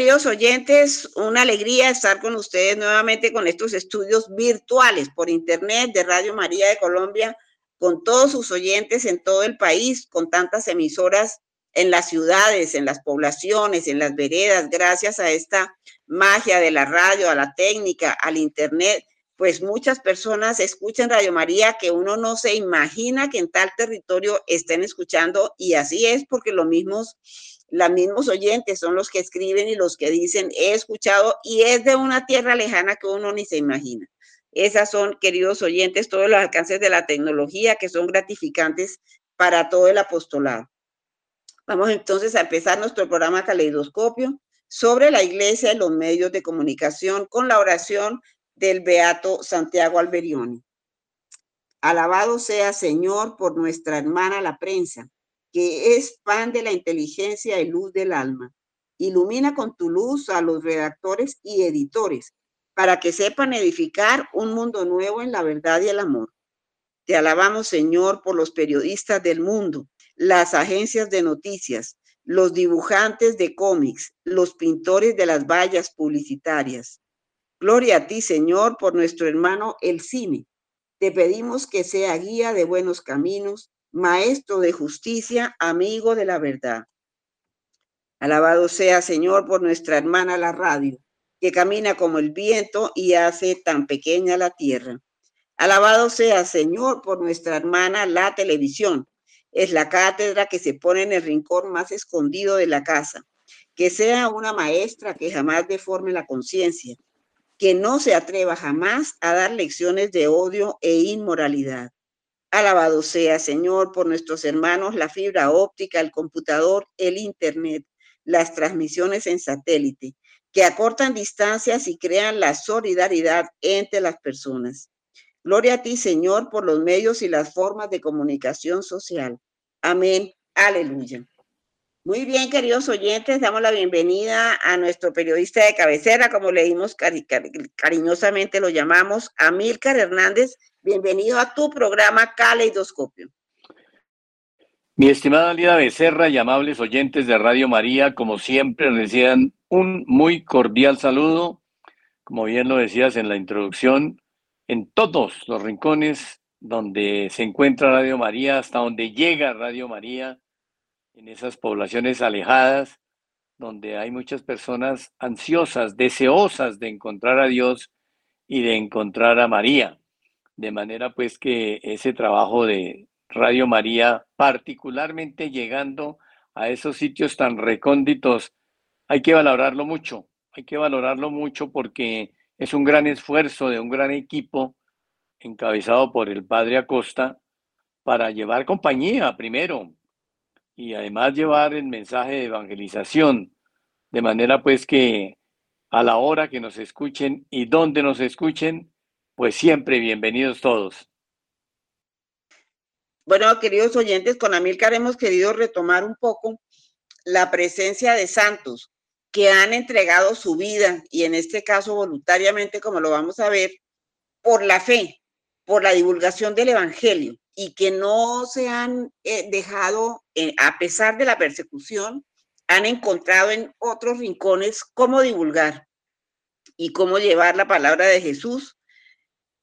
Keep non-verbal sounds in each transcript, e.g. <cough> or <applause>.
Queridos oyentes, una alegría estar con ustedes nuevamente con estos estudios virtuales por internet de Radio María de Colombia, con todos sus oyentes en todo el país, con tantas emisoras en las ciudades, en las poblaciones, en las veredas, gracias a esta magia de la radio, a la técnica, al internet, pues muchas personas escuchan Radio María que uno no se imagina que en tal territorio estén escuchando y así es porque los mismos los mismos oyentes son los que escriben y los que dicen he escuchado y es de una tierra lejana que uno ni se imagina. Esas son, queridos oyentes, todos los alcances de la tecnología que son gratificantes para todo el apostolado. Vamos entonces a empezar nuestro programa Caleidoscopio sobre la iglesia y los medios de comunicación con la oración del Beato Santiago Alberioni. Alabado sea Señor por nuestra hermana la prensa, que es pan de la inteligencia y luz del alma. Ilumina con tu luz a los redactores y editores para que sepan edificar un mundo nuevo en la verdad y el amor. Te alabamos, Señor, por los periodistas del mundo las agencias de noticias, los dibujantes de cómics, los pintores de las vallas publicitarias. Gloria a ti, Señor, por nuestro hermano el cine. Te pedimos que sea guía de buenos caminos, maestro de justicia, amigo de la verdad. Alabado sea, Señor, por nuestra hermana la radio, que camina como el viento y hace tan pequeña la tierra. Alabado sea, Señor, por nuestra hermana la televisión, es la cátedra que se pone en el rincón más escondido de la casa. Que sea una maestra que jamás deforme la conciencia, que no se atreva jamás a dar lecciones de odio e inmoralidad. Alabado sea, Señor, por nuestros hermanos, la fibra óptica, el computador, el Internet, las transmisiones en satélite, que acortan distancias y crean la solidaridad entre las personas. Gloria a ti, Señor, por los medios y las formas de comunicación social. Amén. Aleluya. Muy bien, queridos oyentes, damos la bienvenida a nuestro periodista de cabecera, como le dimos cariñosamente lo llamamos, Amílcar Hernández. Bienvenido a tu programa Caleidoscopio. Mi estimada Lida Becerra y amables oyentes de Radio María, como siempre, reciban un muy cordial saludo. Como bien lo decías en la introducción, en todos los rincones donde se encuentra Radio María, hasta donde llega Radio María, en esas poblaciones alejadas, donde hay muchas personas ansiosas, deseosas de encontrar a Dios y de encontrar a María. De manera pues que ese trabajo de Radio María, particularmente llegando a esos sitios tan recónditos, hay que valorarlo mucho, hay que valorarlo mucho porque es un gran esfuerzo de un gran equipo encabezado por el padre Acosta para llevar compañía primero y además llevar el mensaje de evangelización, de manera pues que a la hora que nos escuchen y donde nos escuchen, pues siempre bienvenidos todos. Bueno, queridos oyentes, con Amilcar hemos querido retomar un poco la presencia de santos que han entregado su vida y en este caso voluntariamente, como lo vamos a ver, por la fe, por la divulgación del Evangelio y que no se han eh, dejado, eh, a pesar de la persecución, han encontrado en otros rincones cómo divulgar y cómo llevar la palabra de Jesús,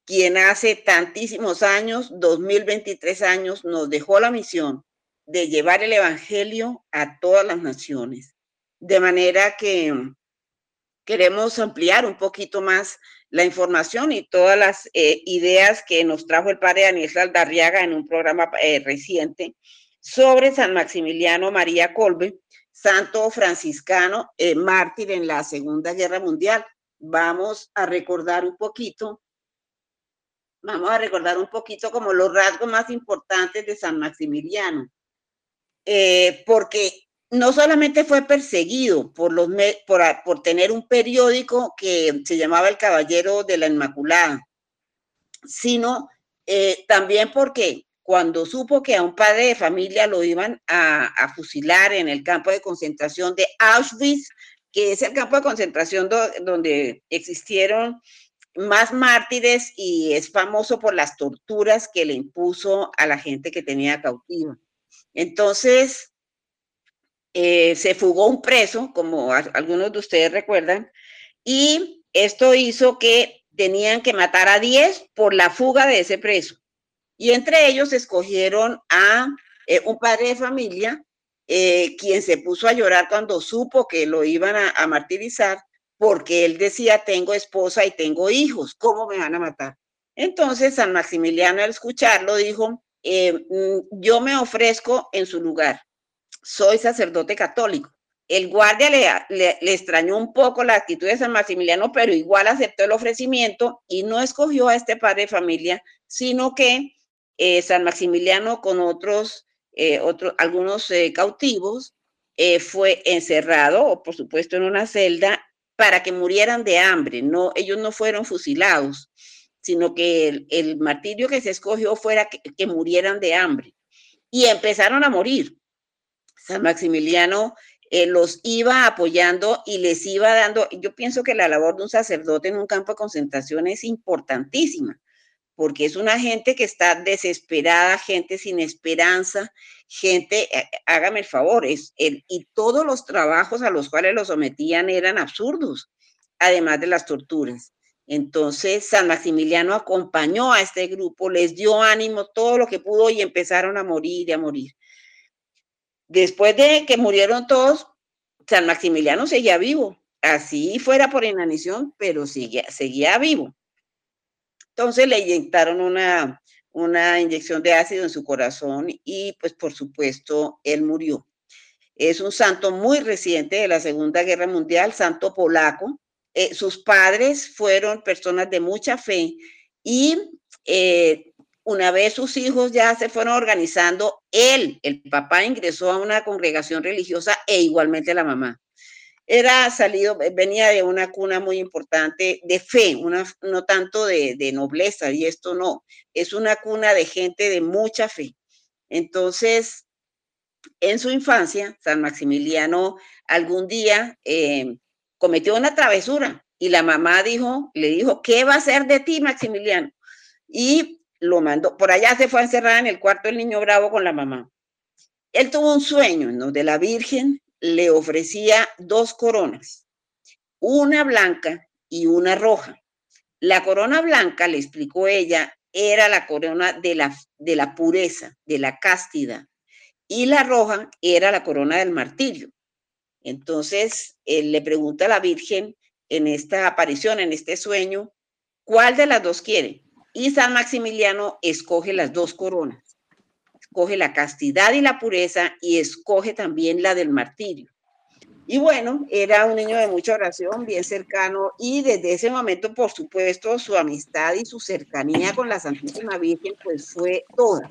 quien hace tantísimos años, 2023 años, nos dejó la misión de llevar el Evangelio a todas las naciones. De manera que queremos ampliar un poquito más la información y todas las eh, ideas que nos trajo el padre Daniel Saldarriaga en un programa eh, reciente sobre San Maximiliano María Colbe, santo franciscano, eh, mártir en la Segunda Guerra Mundial. Vamos a recordar un poquito, vamos a recordar un poquito como los rasgos más importantes de San Maximiliano, porque no solamente fue perseguido por, los, por, por tener un periódico que se llamaba El Caballero de la Inmaculada, sino eh, también porque cuando supo que a un padre de familia lo iban a, fusilar en el campo de concentración de Auschwitz, que es el campo de concentración donde existieron más mártires y es famoso por las torturas que le impuso a la gente que tenía cautiva. Entonces, eh, se fugó un preso, como algunos de ustedes recuerdan, y esto hizo que tenían que matar a 10 por la fuga de ese preso. Y entre ellos escogieron a eh, un padre de familia, eh, quien se puso a llorar cuando supo que lo iban a, martirizar, porque él decía, tengo esposa y tengo hijos, ¿cómo me van a matar? Entonces San Maximiliano al escucharlo dijo, eh, mm, yo me ofrezco en su lugar, soy sacerdote católico. El guardia le, le, extrañó un poco la actitud de San Maximiliano, pero igual aceptó el ofrecimiento y no escogió a este padre de familia, sino que eh, San Maximiliano con otros, eh, algunos cautivos, fue encerrado, o por supuesto en una celda, para que murieran de hambre. No, ellos no fueron fusilados, sino que el, martirio que se escogió fuera que, murieran de hambre. Y empezaron a morir. San Maximiliano los iba apoyando y les iba dando, yo pienso que la labor de un sacerdote en un campo de concentración es importantísima, porque es una gente que está desesperada, gente sin esperanza, gente, eh, hágame el favor, y todos los trabajos a los cuales los sometían eran absurdos, además de las torturas. Entonces, San Maximiliano acompañó a este grupo, les dio ánimo, todo lo que pudo y empezaron a morir y a morir. Después de que murieron todos, San Maximiliano seguía vivo, así fuera por inanición, pero seguía, seguía vivo. Entonces le inyectaron una, una inyección de ácido en su corazón y pues por supuesto él murió. Es un santo muy reciente de la Segunda Guerra Mundial, santo polaco. Eh, sus padres fueron personas de mucha fe y eh, una vez sus hijos ya se fueron organizando, él, el papá, ingresó a una congregación religiosa e igualmente la mamá era salido, venía de una cuna muy importante de fe, una, no tanto de, nobleza, y esto no, es una cuna de gente de mucha fe. Entonces, en su infancia, San Maximiliano algún día eh, cometió una travesura y la mamá dijo, le dijo, ¿qué va a hacer de ti, Maximiliano? Y lo mandó, por allá se fue a encerrar en el cuarto del niño bravo con la mamá. Él tuvo un sueño en donde la Virgen le ofrecía dos coronas, una blanca y una roja. La corona blanca, le explicó ella, era la corona de la, de la pureza, de la castidad, y la roja era la corona del martirio. Entonces, él le pregunta a la Virgen en esta aparición, en este sueño, ¿cuál de las dos quiere? Y San Maximiliano escoge las dos coronas escoge la castidad y la pureza y escoge también la del martirio. Y bueno, era un niño de mucha oración, bien cercano, y desde ese momento, por supuesto, su amistad y su cercanía con la Santísima Virgen, pues fue toda.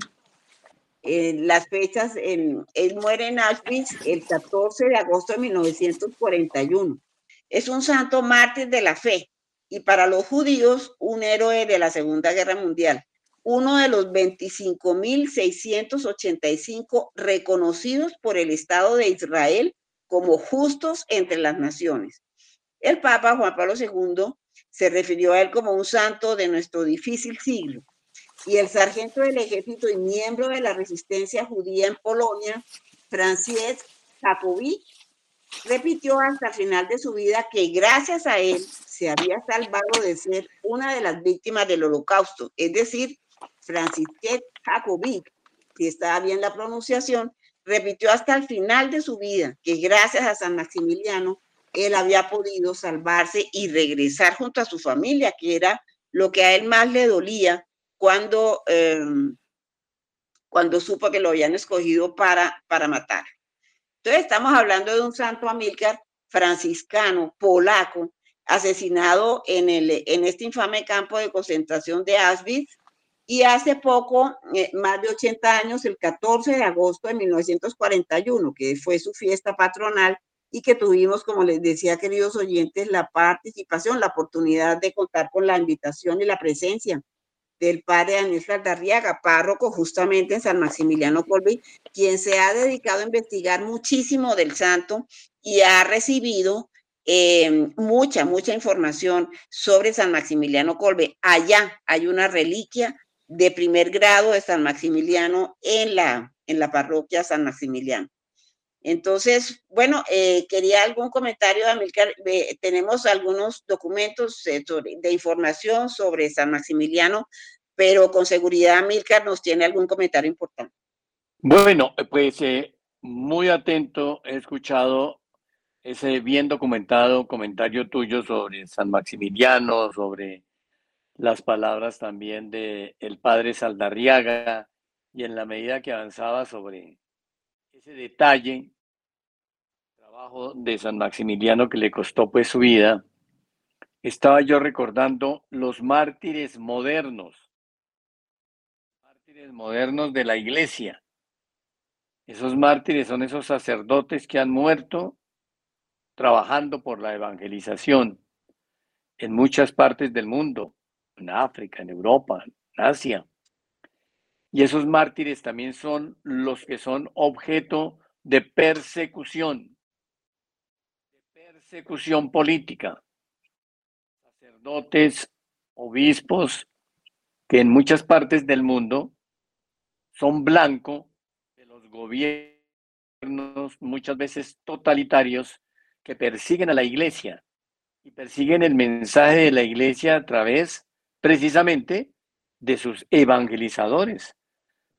Las fechas, en, él muere en Auschwitz el 14 de agosto de 1941. Es un santo mártir de la fe y para los judíos un héroe de la Segunda Guerra Mundial uno de los 25.685 reconocidos por el Estado de Israel como justos entre las naciones. El Papa Juan Pablo II se refirió a él como un santo de nuestro difícil siglo. Y el sargento del ejército y miembro de la resistencia judía en Polonia, Franciszek Jacobi, repitió hasta el final de su vida que gracias a él se había salvado de ser una de las víctimas del holocausto, es decir, Francisquet Jacobic, si estaba bien la pronunciación, repitió hasta el final de su vida que gracias a San Maximiliano él había podido salvarse y regresar junto a su familia, que era lo que a él más le dolía cuando, em, cuando supo que lo habían escogido para, para matar. Entonces estamos hablando de un santo Amílcar franciscano, polaco, asesinado en, el, en este infame campo de concentración de Auschwitz y hace poco, eh, más de 80 años, el 14 de agosto de 1941, que fue su fiesta patronal y que tuvimos, como les decía, queridos oyentes, la participación, la oportunidad de contar con la invitación y la presencia del padre Daniel Darriaga, párroco justamente en San Maximiliano Colby, quien se ha dedicado a investigar muchísimo del santo y ha recibido eh, mucha, mucha información sobre San Maximiliano Colbe. Allá hay una reliquia de primer grado de San Maximiliano en la, en la parroquia San Maximiliano. Entonces, bueno, eh, quería algún comentario, Amilcar. tenemos algunos documentos eh, de información sobre San Maximiliano, pero con seguridad Amilcar nos tiene algún comentario importante. Bueno, pues muy atento, he escuchado ese bien documentado comentario tuyo sobre San Maximiliano, sobre las palabras también de el padre Saldarriaga y en la medida que avanzaba sobre ese detalle trabajo de San Maximiliano que le costó pues su vida, estaba yo recordando los mártires modernos, mártires modernos de la iglesia. Esos mártires son esos sacerdotes que han muerto trabajando por la evangelización en muchas partes del mundo, en África, en Europa, en Asia. Y esos mártires también son los que son objeto de persecución, de persecución política. Sacerdotes, obispos, que en muchas partes del mundo son blanco de los gobiernos muchas veces totalitarios que persiguen a la iglesia y persiguen el mensaje de la iglesia a través precisamente de sus evangelizadores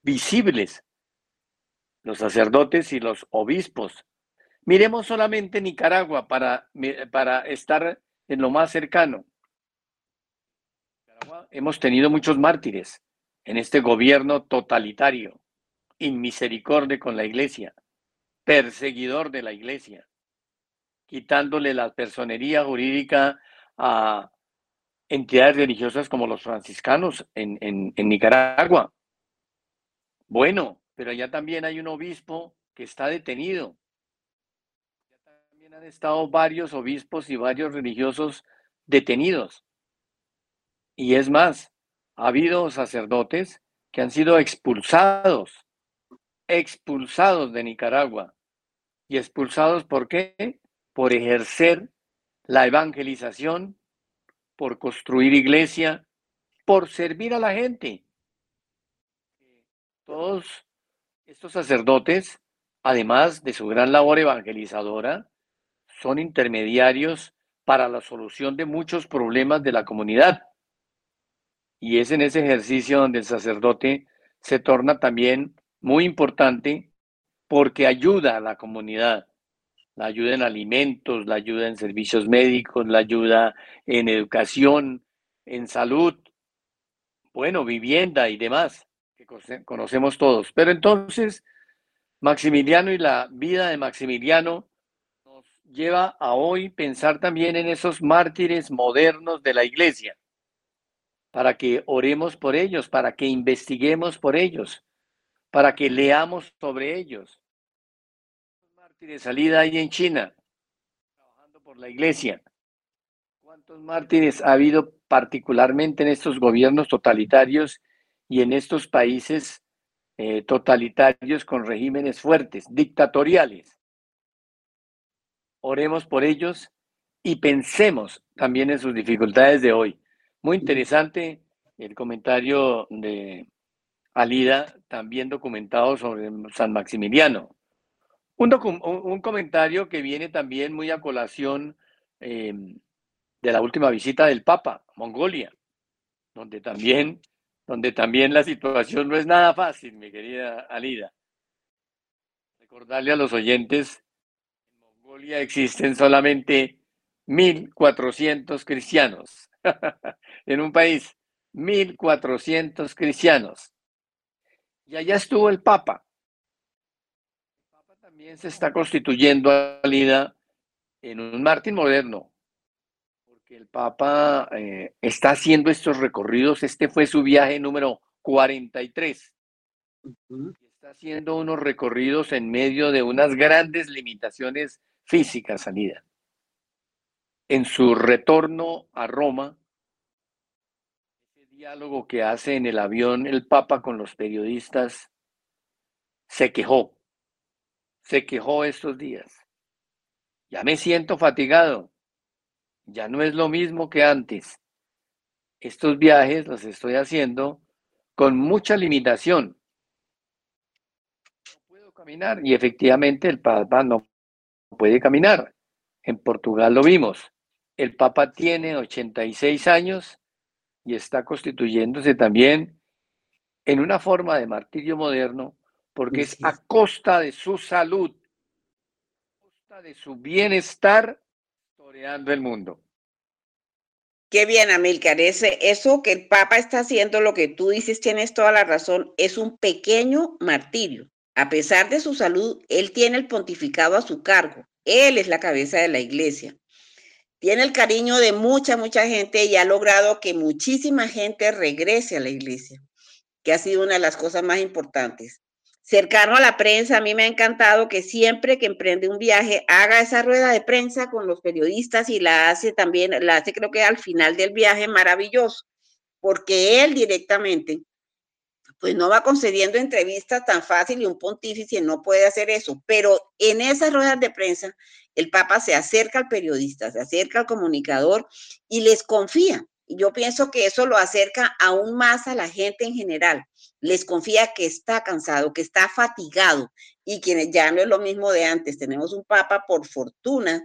visibles, los sacerdotes y los obispos. Miremos solamente Nicaragua para, para estar en lo más cercano. hemos tenido muchos mártires en este gobierno totalitario, inmisericordia con la iglesia, perseguidor de la iglesia, quitándole la personería jurídica a entidades religiosas como los franciscanos en, en, Nicaragua. Bueno, pero allá también hay un obispo que está detenido. también han estado varios obispos y varios religiosos detenidos. Y es más, ha habido sacerdotes que han sido expulsados, expulsados de Nicaragua. ¿Y expulsados por qué? Por ejercer la evangelización por construir iglesia, por servir a la gente. Todos estos sacerdotes, además de su gran labor evangelizadora, son intermediarios para la solución de muchos problemas de la comunidad. Y es en ese ejercicio donde el sacerdote se torna también muy importante porque ayuda a la comunidad la ayuda en alimentos, la ayuda en servicios médicos, la ayuda en educación, en salud, bueno, vivienda y demás, que conocemos todos. Pero entonces, Maximiliano y la vida de Maximiliano nos lleva a hoy pensar también en esos mártires modernos de la iglesia, para que oremos por ellos, para que investiguemos por ellos, para que leamos sobre ellos mártires salida ahí en China, trabajando por la iglesia? ¿Cuántos mártires ha habido particularmente en estos gobiernos totalitarios y en estos países eh, totalitarios con regímenes fuertes, dictatoriales? Oremos por ellos y pensemos también en sus dificultades de hoy. Muy interesante el comentario de Alida, también documentado sobre San Maximiliano. Un, comentario que viene también muy a colación em, de la última visita del Papa a Mongolia, donde también, donde también la situación no es nada fácil, mi querida Alida. Recordarle a los oyentes, en Mongolia existen solamente 1.400 cristianos. <laughs> en un país, 1.400 cristianos. Y allá estuvo el Papa también se está constituyendo Alida en un Martín moderno, porque el Papa eh, está haciendo estos recorridos. Este fue su viaje número 43. Está haciendo unos recorridos en medio de unas grandes limitaciones físicas, Alida. En su retorno a Roma, ese diálogo que hace en el avión el Papa con los periodistas, se quejó se quejó estos días. Ya me siento fatigado. Ya no es lo mismo que antes. Estos viajes los estoy haciendo con mucha limitación. No puedo caminar. Y efectivamente el Papa no puede caminar. En Portugal lo vimos. El Papa tiene 86 años y está constituyéndose también en una forma de martirio moderno porque es a costa de su salud, a costa de su bienestar, toreando el mundo. Qué bien, Amilcar. Ese, eso que el Papa está haciendo, lo que tú dices, tienes toda la razón, es un pequeño martirio. A pesar de su salud, él tiene el pontificado a su cargo. Él es la cabeza de la iglesia. Tiene el cariño de mucha, mucha gente y ha logrado que muchísima gente regrese a la iglesia, que ha sido una de las cosas más importantes cercano a la prensa. A mí me ha encantado que siempre que emprende un viaje haga esa rueda de prensa con los periodistas y la hace también, la hace creo que al final del viaje maravilloso, porque él directamente pues no va concediendo entrevistas tan fácil y un pontífice no puede hacer eso, pero en esas ruedas de prensa el Papa se acerca al periodista, se acerca al comunicador y les confía. Yo pienso que eso lo acerca aún más a la gente en general les confía que está cansado, que está fatigado y quienes ya no es lo mismo de antes. Tenemos un papa, por fortuna,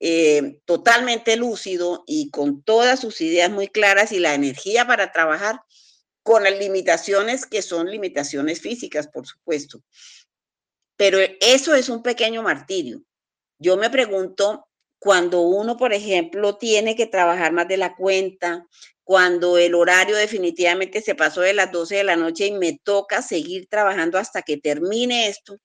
eh, totalmente lúcido y con todas sus ideas muy claras y la energía para trabajar con las limitaciones que son limitaciones físicas, por supuesto. Pero eso es un pequeño martirio. Yo me pregunto, cuando uno, por ejemplo, tiene que trabajar más de la cuenta, cuando el horario definitivamente se pasó de las 12 de la noche y me toca seguir trabajando hasta que termine esto.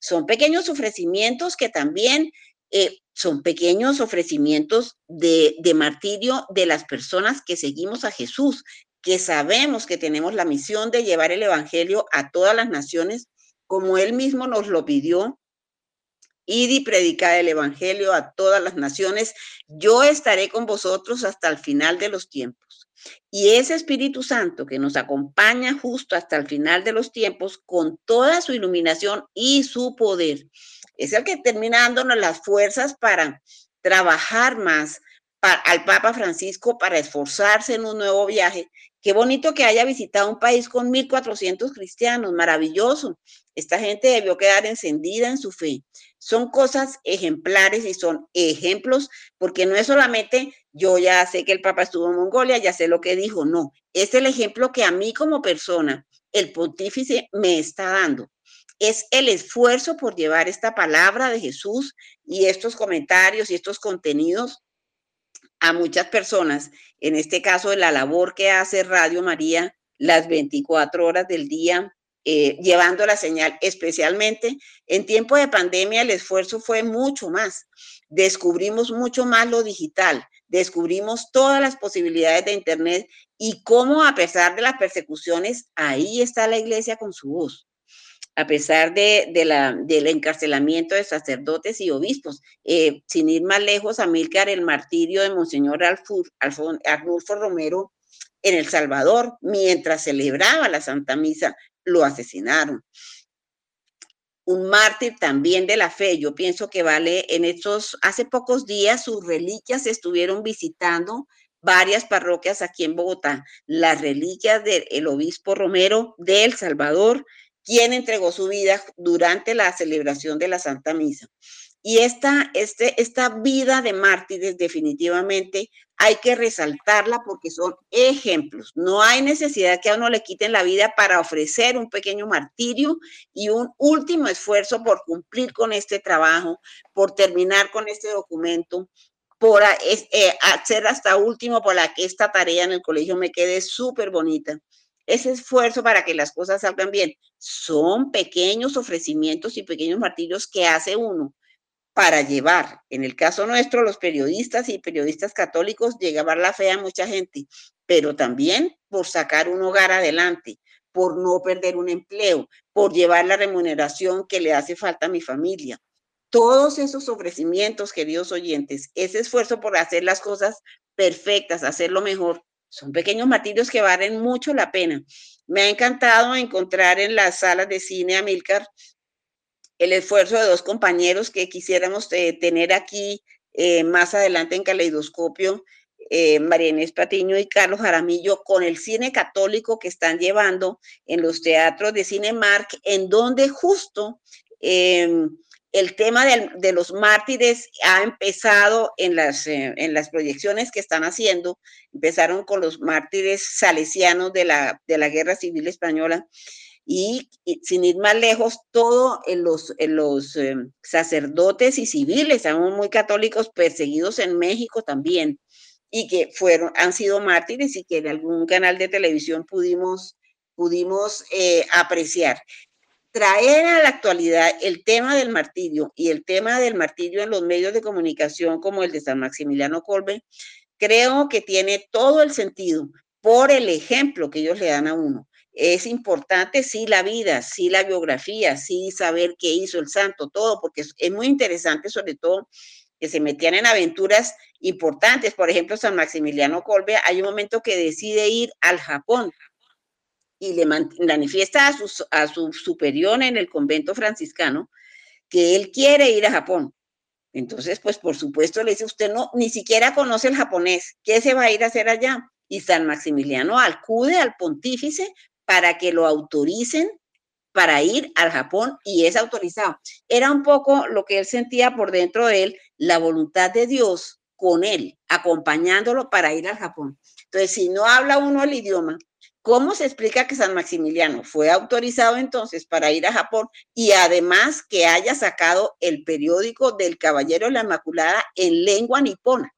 Son pequeños ofrecimientos que también eh, son pequeños ofrecimientos de, de martirio de las personas que seguimos a Jesús, que sabemos que tenemos la misión de llevar el Evangelio a todas las naciones, como Él mismo nos lo pidió Y predicad el Evangelio a todas las naciones. Yo estaré con vosotros hasta el final de los tiempos. Y ese Espíritu Santo que nos acompaña justo hasta el final de los tiempos con toda su iluminación y su poder, es el que termina dándonos las fuerzas para trabajar más al Papa Francisco para esforzarse en un nuevo viaje. Qué bonito que haya visitado un país con 1.400 cristianos, maravilloso. Esta gente debió quedar encendida en su fe. Son cosas ejemplares y son ejemplos, porque no es solamente yo ya sé que el Papa estuvo en Mongolia, ya sé lo que dijo, no, es el ejemplo que a mí como persona, el pontífice me está dando. Es el esfuerzo por llevar esta palabra de Jesús y estos comentarios y estos contenidos a muchas personas, en este caso de la labor que hace Radio María las 24 horas del día, eh, llevando la señal, especialmente en tiempo de pandemia, el esfuerzo fue mucho más. Descubrimos mucho más lo digital, descubrimos todas las posibilidades de Internet y cómo a pesar de las persecuciones, ahí está la iglesia con su voz a pesar de, del encarcelamiento de sacerdotes y obispos. Eh, sin ir más lejos, Amílcar, el martirio de Monseñor Arnulfo Romero en El Salvador, mientras celebraba la Santa Misa, lo asesinaron. Un mártir también de la fe, yo pienso que vale, en estos, hace pocos días sus reliquias estuvieron visitando varias parroquias aquí en Bogotá, las reliquias del obispo Romero de El Salvador, quien entregó su vida durante la celebración de la Santa Misa. Y esta, este, esta vida de mártires definitivamente hay que resaltarla porque son ejemplos. No hay necesidad que a uno le quiten la vida para ofrecer un pequeño martirio y un último esfuerzo por cumplir con este trabajo, por terminar con este documento, por eh, hacer hasta último para que esta tarea en el colegio me quede súper bonita ese esfuerzo para que las cosas salgan bien. Son pequeños ofrecimientos y pequeños martirios que hace uno para llevar, en el caso nuestro, los periodistas y periodistas católicos, llevar la fe a mucha gente, pero también por sacar un hogar adelante, por no perder un empleo, por llevar la remuneración que le hace falta a mi familia. Todos esos ofrecimientos, queridos oyentes, ese esfuerzo por hacer las cosas perfectas, hacerlo mejor, son pequeños martirios que valen mucho la pena. Me ha encantado encontrar en las salas de cine a Milcar el esfuerzo de dos compañeros que quisiéramos eh, tener aquí eh, más adelante en Caleidoscopio, eh, María Inés Patiño y Carlos Jaramillo, con el cine católico que están llevando en los teatros de Cinemark, en donde justo em, el tema de, los mártires ha empezado en las, eh, en las proyecciones que están haciendo. Empezaron con los mártires salesianos de la, de la Guerra Civil Española y, sin ir más lejos, todo en los, en los eh, sacerdotes y civiles, aún muy católicos, perseguidos en México también, y que fueron, han sido mártires y que en algún canal de televisión pudimos, pudimos eh, apreciar. Traer a la actualidad el tema del martirio y el tema del martirio en los medios de comunicación como el de San Maximiliano Colbe, creo que tiene todo el sentido por el ejemplo que ellos le dan a uno es importante, sí, la vida, sí, la biografía, sí, saber qué hizo el santo, todo, porque es, muy interesante, sobre todo, que se metían en aventuras importantes. Por ejemplo, San Maximiliano Colbe, hay un momento que decide ir al Japón y le manifiesta a su, a su superior en el convento franciscano que él quiere ir a Japón. Entonces, pues por supuesto le dice, usted no, ni siquiera conoce el japonés, ¿qué se va a ir a hacer allá? Y San Maximiliano acude al pontífice para que lo autoricen para ir al Japón y es autorizado. Era un poco lo que él sentía por dentro de él, la voluntad de Dios con él, acompañándolo para ir al Japón. Entonces, si no habla uno el idioma, ¿cómo se explica que San Maximiliano fue autorizado entonces para ir a Japón y además que haya sacado el periódico del Caballero de la Inmaculada en lengua nipona,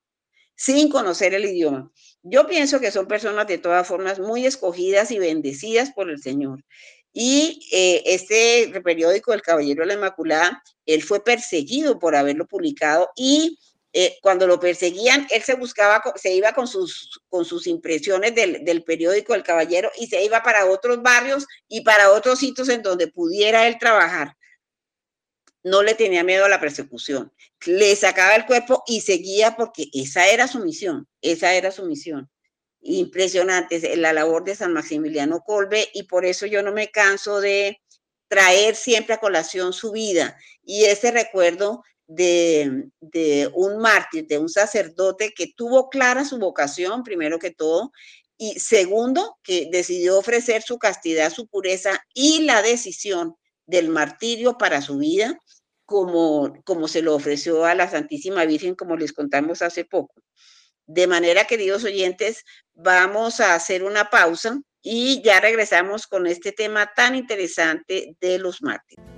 sin conocer el idioma? Yo pienso que son personas de todas formas muy escogidas y bendecidas por el Señor. Y eh, este periódico, El Caballero de la Inmaculada, él fue perseguido por haberlo publicado y eh, cuando lo perseguían, él se buscaba, se iba con sus, con sus impresiones del, del, periódico El Caballero y se iba para otros barrios y para otros sitios en donde pudiera él trabajar no le tenía miedo a la persecución, le sacaba el cuerpo y seguía porque esa era su misión, esa era su misión. Impresionante la labor de San Maximiliano Colbe y por eso yo no me canso de traer siempre a colación su vida y ese recuerdo de, de un mártir, de un sacerdote que tuvo clara su vocación, primero que todo, y segundo, que decidió ofrecer su castidad, su pureza y la decisión del martirio para su vida, como, como se lo ofreció a la Santísima Virgen, como les contamos hace poco. De manera, queridos oyentes, vamos a hacer una pausa y ya regresamos con este tema tan interesante de los mártires.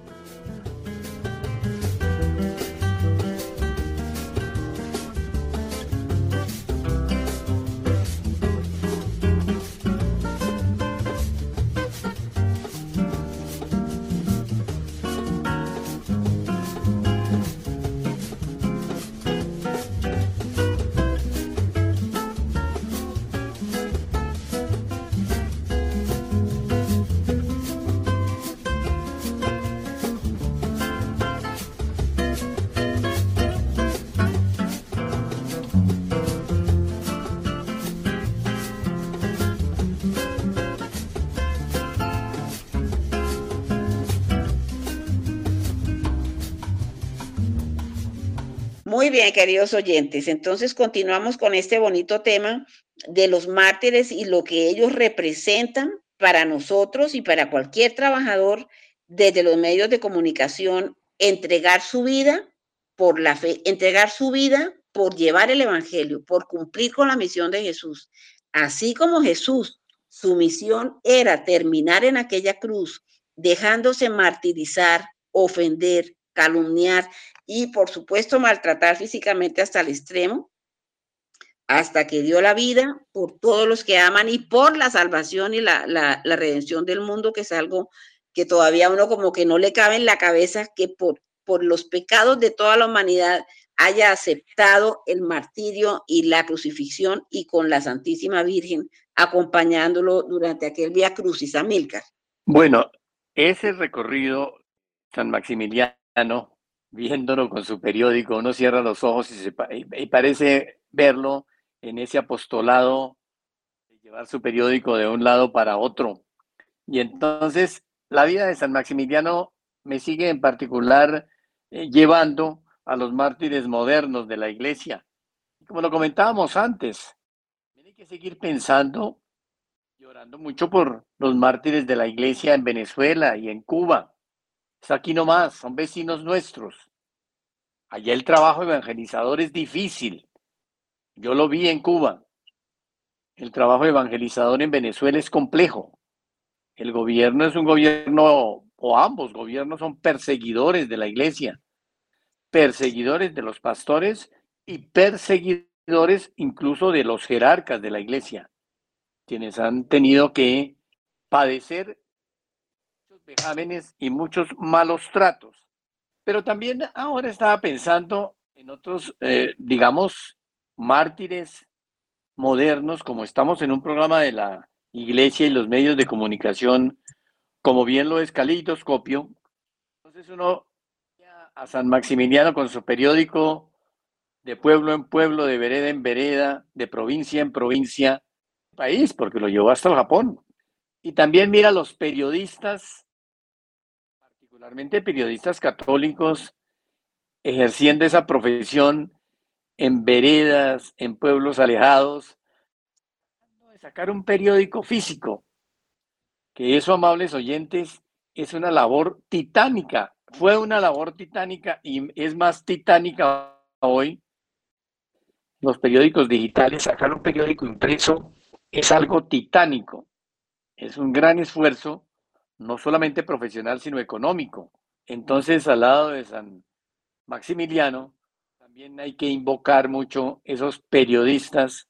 Muy bien, queridos oyentes. Entonces continuamos con este bonito tema de los mártires y lo que ellos representan para nosotros y para cualquier trabajador desde los medios de comunicación, entregar su vida por la fe, entregar su vida por llevar el Evangelio, por cumplir con la misión de Jesús. Así como Jesús, su misión era terminar en aquella cruz, dejándose martirizar, ofender, calumniar y por supuesto maltratar físicamente hasta el extremo, hasta que dio la vida por todos los que aman y por la salvación y la, la, redención del mundo, que es algo que todavía uno como que no le cabe en la cabeza, que por, por los pecados de toda la humanidad haya aceptado el martirio y la crucifixión y con la Santísima Virgen acompañándolo durante aquel Vía Crucis a Milcar. Bueno, ese recorrido San Maximiliano viéndolo con su periódico, uno cierra los ojos y, se, y parece verlo en ese apostolado de llevar su periódico de un lado para otro. Y entonces la vida de San Maximiliano me sigue en particular eh, llevando a los mártires modernos de la iglesia. Como lo comentábamos antes, tiene que seguir pensando y orando mucho por los mártires de la iglesia en Venezuela y en Cuba Está aquí nomás, son vecinos nuestros. Allá el trabajo evangelizador es difícil. Yo lo vi en Cuba. El trabajo evangelizador en Venezuela es complejo. El gobierno es un gobierno, o ambos gobiernos son perseguidores de la iglesia, perseguidores de los pastores y perseguidores incluso de los jerarcas de la iglesia, quienes han tenido que padecer vejámenes y muchos malos tratos. Pero también ahora estaba pensando en otros, eh, digamos, mártires modernos, como estamos en un programa de la iglesia y los medios de comunicación, como bien lo es Caleidoscopio. Entonces uno a San Maximiliano con su periódico de pueblo en pueblo, de vereda en vereda, de provincia en provincia, país, porque lo llevó hasta el Japón. Y también mira los periodistas, particularmente periodistas católicos, ejerciendo esa profesión en veredas, en pueblos alejados, de sacar un periódico físico, que eso, amables oyentes, es una labor titánica. Fue una labor titánica y es más titánica hoy. Los periódicos digitales, sacar un periódico impreso es algo titánico. Es un gran esfuerzo, no solamente profesional, sino económico. Entonces, al lado de San Maximiliano, también hay que invocar mucho esos periodistas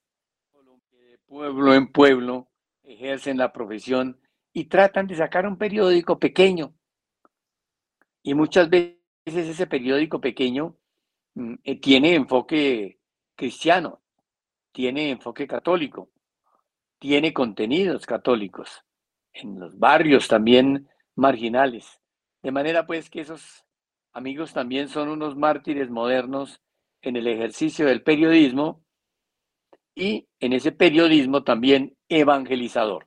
que de pueblo en pueblo ejercen la profesión y tratan de sacar un periódico pequeño. Y muchas veces ese periódico pequeño mm, eh, tiene enfoque cristiano, tiene enfoque católico, tiene contenidos católicos en los barrios también marginales. De manera pues que esos amigos también son unos mártires modernos en el ejercicio del periodismo y en ese periodismo también evangelizador.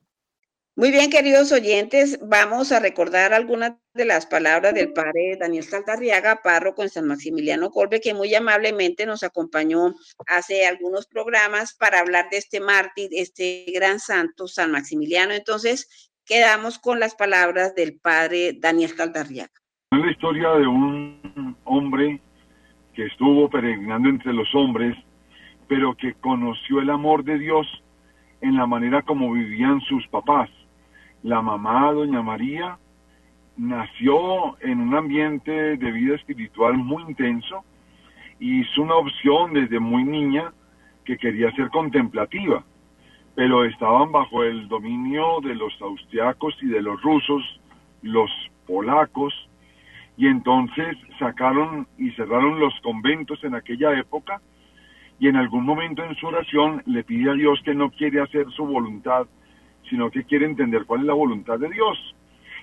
Muy bien, queridos oyentes, vamos a recordar algunas de las palabras del padre Daniel Saldarriaga, párroco en San Maximiliano Colbe, que muy amablemente nos acompañó hace algunos programas para hablar de este mártir, este gran santo, San Maximiliano. Entonces, quedamos con las palabras del padre Daniel Saldarriaga. Es la historia de un hombre que estuvo peregrinando entre los hombres, pero que conoció el amor de Dios en la manera como vivían sus papás la mamá, doña María, nació en un ambiente de vida espiritual muy intenso y hizo una opción desde muy niña que quería ser contemplativa, pero estaban bajo el dominio de los austriacos y de los rusos, los polacos, y entonces sacaron y cerraron los conventos en aquella época y en algún momento en su oración le pide a Dios que no quiere hacer su voluntad, sino que quiere entender cuál es la voluntad de Dios.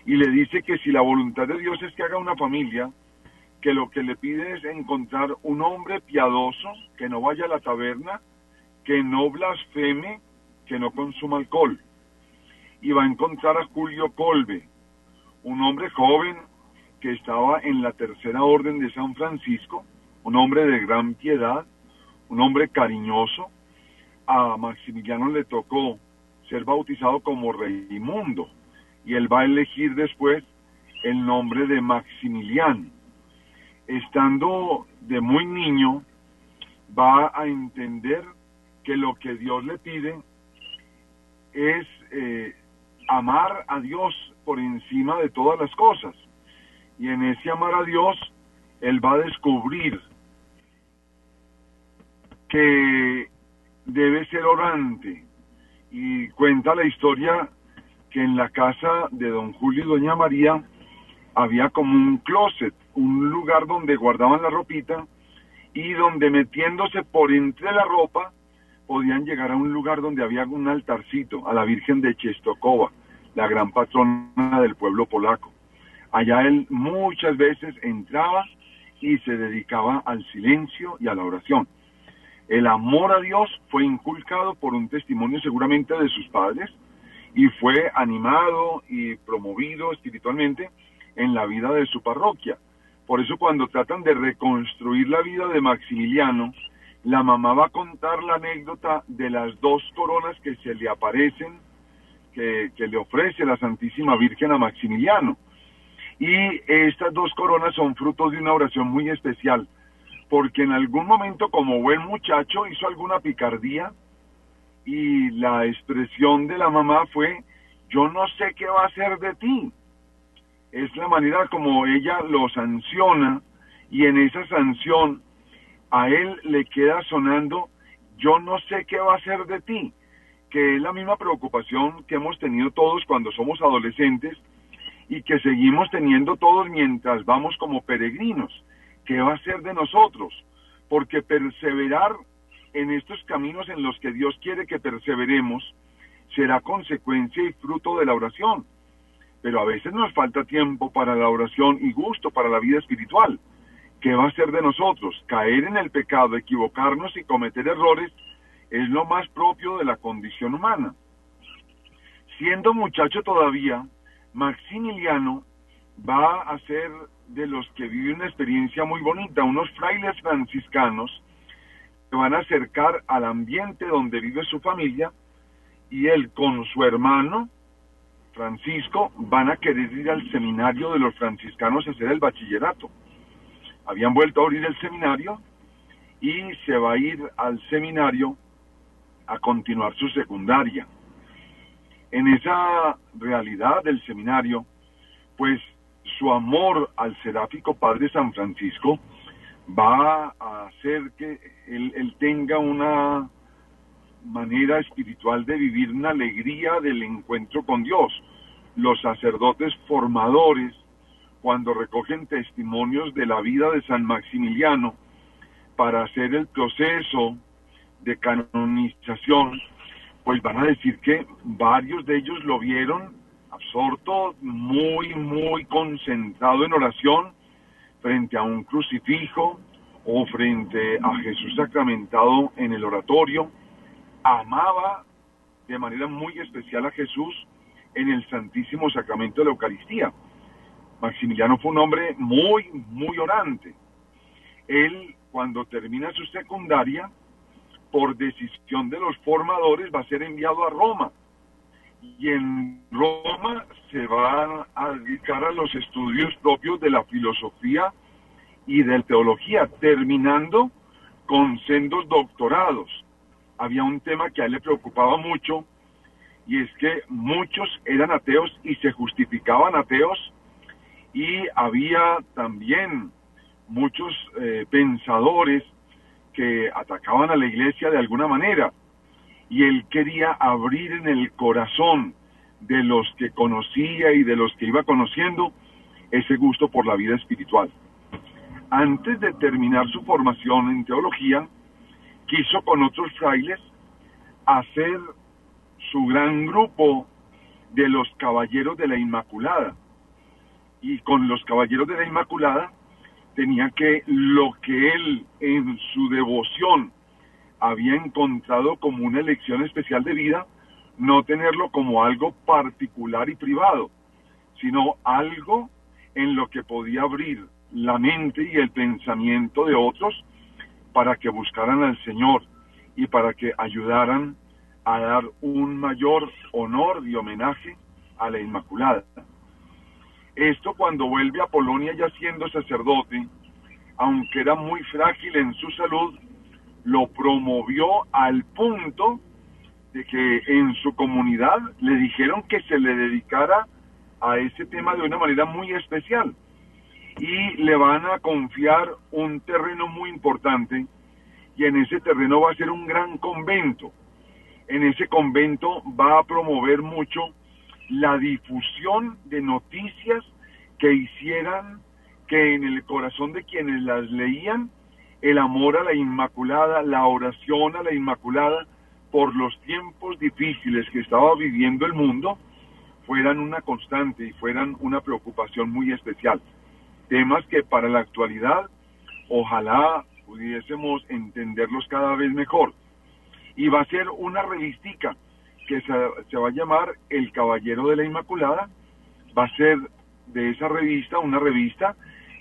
Y le dice que si la voluntad de Dios es que haga una familia, que lo que le pide es encontrar un hombre piadoso, que no vaya a la taberna, que no blasfeme, que no consuma alcohol. Y va a encontrar a Julio Colbe, un hombre joven que estaba en la tercera orden de San Francisco, un hombre de gran piedad, un hombre cariñoso. A Maximiliano le tocó ser bautizado como Raimundo y él va a elegir después el nombre de Maximiliano. Estando de muy niño, va a entender que lo que Dios le pide es eh, amar a Dios por encima de todas las cosas. Y en ese amar a Dios, él va a descubrir que debe ser orante, y cuenta la historia que en la casa de don Julio y doña María había como un closet, un lugar donde guardaban la ropita y donde metiéndose por entre la ropa podían llegar a un lugar donde había un altarcito a la Virgen de Chestokova, la gran patrona del pueblo polaco. Allá él muchas veces entraba y se dedicaba al silencio y a la oración. El amor a Dios fue inculcado por un testimonio seguramente de sus padres y fue animado y promovido espiritualmente en la vida de su parroquia. Por eso cuando tratan de reconstruir la vida de Maximiliano, la mamá va a contar la anécdota de las dos coronas que se le aparecen, que, le ofrece la Santísima Virgen a Maximiliano. Y estas dos coronas son fruto de una oración muy especial, porque en algún momento como buen muchacho hizo alguna picardía y la expresión de la mamá fue, yo no sé qué va a hacer de ti. Es la manera como ella lo sanciona y en esa sanción a él le queda sonando, yo no sé qué va a hacer de ti, que es la misma preocupación que hemos tenido todos cuando somos adolescentes y que seguimos teniendo todos mientras vamos como peregrinos. ¿Qué va a ser de nosotros? Porque perseverar en estos caminos en los que Dios quiere que perseveremos será consecuencia y fruto de la oración. Pero a veces nos falta tiempo para la oración y gusto para la vida espiritual. ¿Qué va a ser de nosotros? Caer en el pecado, equivocarnos y cometer errores es lo más propio de la condición humana. Siendo muchacho todavía, Maximiliano va a ser de los que vive una experiencia muy bonita, unos frailes franciscanos que van a acercar al ambiente donde vive su familia y él con su hermano Francisco van a querer ir al seminario de los franciscanos a hacer el bachillerato. Habían vuelto a abrir el seminario y se va a ir al seminario a continuar su secundaria. En esa realidad del seminario, pues su amor al seráfico Padre San Francisco va a hacer que él, tenga una manera espiritual de vivir una alegría del encuentro con Dios. Los sacerdotes formadores, cuando recogen testimonios de la vida de San Maximiliano para hacer el proceso de canonización, pues van a decir que varios de ellos lo vieron absorto, muy, muy concentrado en oración frente a un crucifijo o frente a Jesús sacramentado en el oratorio amaba de manera muy especial a Jesús en el Santísimo Sacramento de la Eucaristía. Maximiliano fue un hombre muy, muy orante. Él, cuando termina su secundaria, por decisión de los formadores, va a ser enviado a Roma. Y en Roma se va a dedicar a los estudios propios de la filosofía y de teología, terminando con sendos doctorados había un tema que a él le preocupaba mucho y es que muchos eran ateos y se justificaban ateos y había también muchos eh, pensadores que atacaban a la iglesia de alguna manera y él quería abrir en el corazón de los que conocía y de los que iba conociendo ese gusto por la vida espiritual. Antes de terminar su formación en teología, quiso con otros frailes hacer su gran grupo de los caballeros de la Inmaculada. Y con los caballeros de la Inmaculada tenía que lo que él en su devoción había encontrado como una elección especial de vida, no tenerlo como algo particular y privado, sino algo en lo que podía abrir la mente y el pensamiento de otros para que buscaran al Señor y para que ayudaran a dar un mayor honor y homenaje a la Inmaculada. Esto cuando vuelve a Polonia ya siendo sacerdote, aunque era muy frágil en su salud, lo promovió al punto de que en su comunidad le dijeron que se le dedicara a ese tema de una manera muy especial y le van a confiar un terreno muy importante y en ese terreno va a ser un gran convento. En ese convento va a promover mucho la difusión de noticias que hicieran que en el corazón de quienes las leían el amor a la Inmaculada, la oración a la Inmaculada por los tiempos difíciles que estaba viviendo el mundo, fueran una constante y fueran una preocupación muy especial temas que para la actualidad ojalá pudiésemos entenderlos cada vez mejor. Y va a ser una revistica que se, se, va a llamar El Caballero de la Inmaculada. Va a ser de esa revista una revista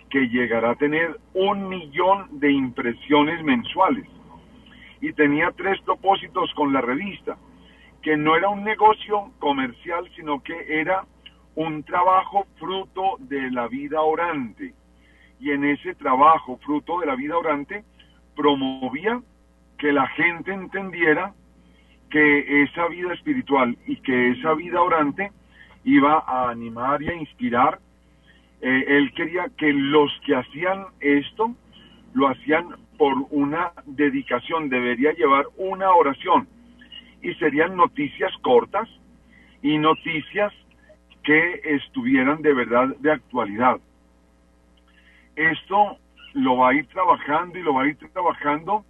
que llegará a tener un millón de impresiones mensuales. Y tenía tres propósitos con la revista, que no era un negocio comercial, sino que era un trabajo fruto de la vida orante. Y en ese trabajo fruto de la vida orante promovía que la gente entendiera que esa vida espiritual y que esa vida orante iba a animar y a inspirar. Eh, él quería que los que hacían esto lo hacían por una dedicación, debería llevar una oración y serían noticias cortas y noticias que estuvieran de verdad de actualidad. Esto lo va a ir trabajando y lo va a ir trabajando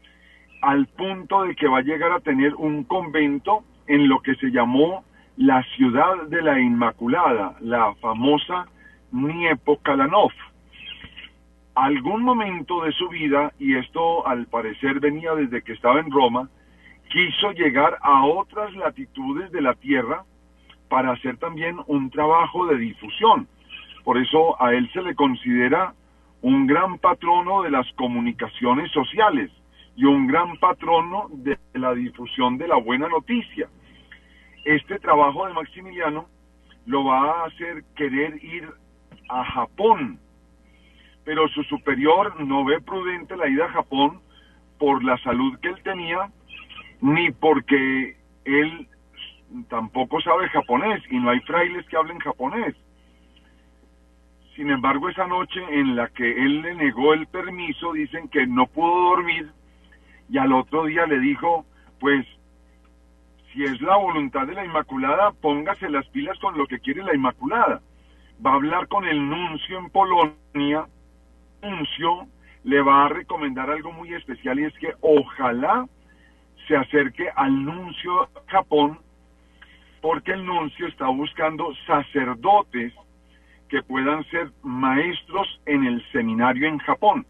al punto de que va a llegar a tener un convento en lo que se llamó la ciudad de la Inmaculada, la famosa Niepokalanov. Algún momento de su vida, y esto al parecer venía desde que estaba en Roma, quiso llegar a otras latitudes de la tierra para hacer también un trabajo de difusión. Por eso a él se le considera un gran patrono de las comunicaciones sociales y un gran patrono de la difusión de la buena noticia. Este trabajo de Maximiliano lo va a hacer querer ir a Japón, pero su superior no ve prudente la ida a Japón por la salud que él tenía, ni porque él tampoco sabe japonés y no hay frailes que hablen japonés. Sin embargo, esa noche en la que él le negó el permiso, dicen que no pudo dormir y al otro día le dijo, pues, si es la voluntad de la Inmaculada, póngase las pilas con lo que quiere la Inmaculada. Va a hablar con el nuncio en Polonia, nuncio le va a recomendar algo muy especial y es que ojalá se acerque al nuncio Japón porque el nuncio está buscando sacerdotes que puedan ser maestros en el seminario en Japón.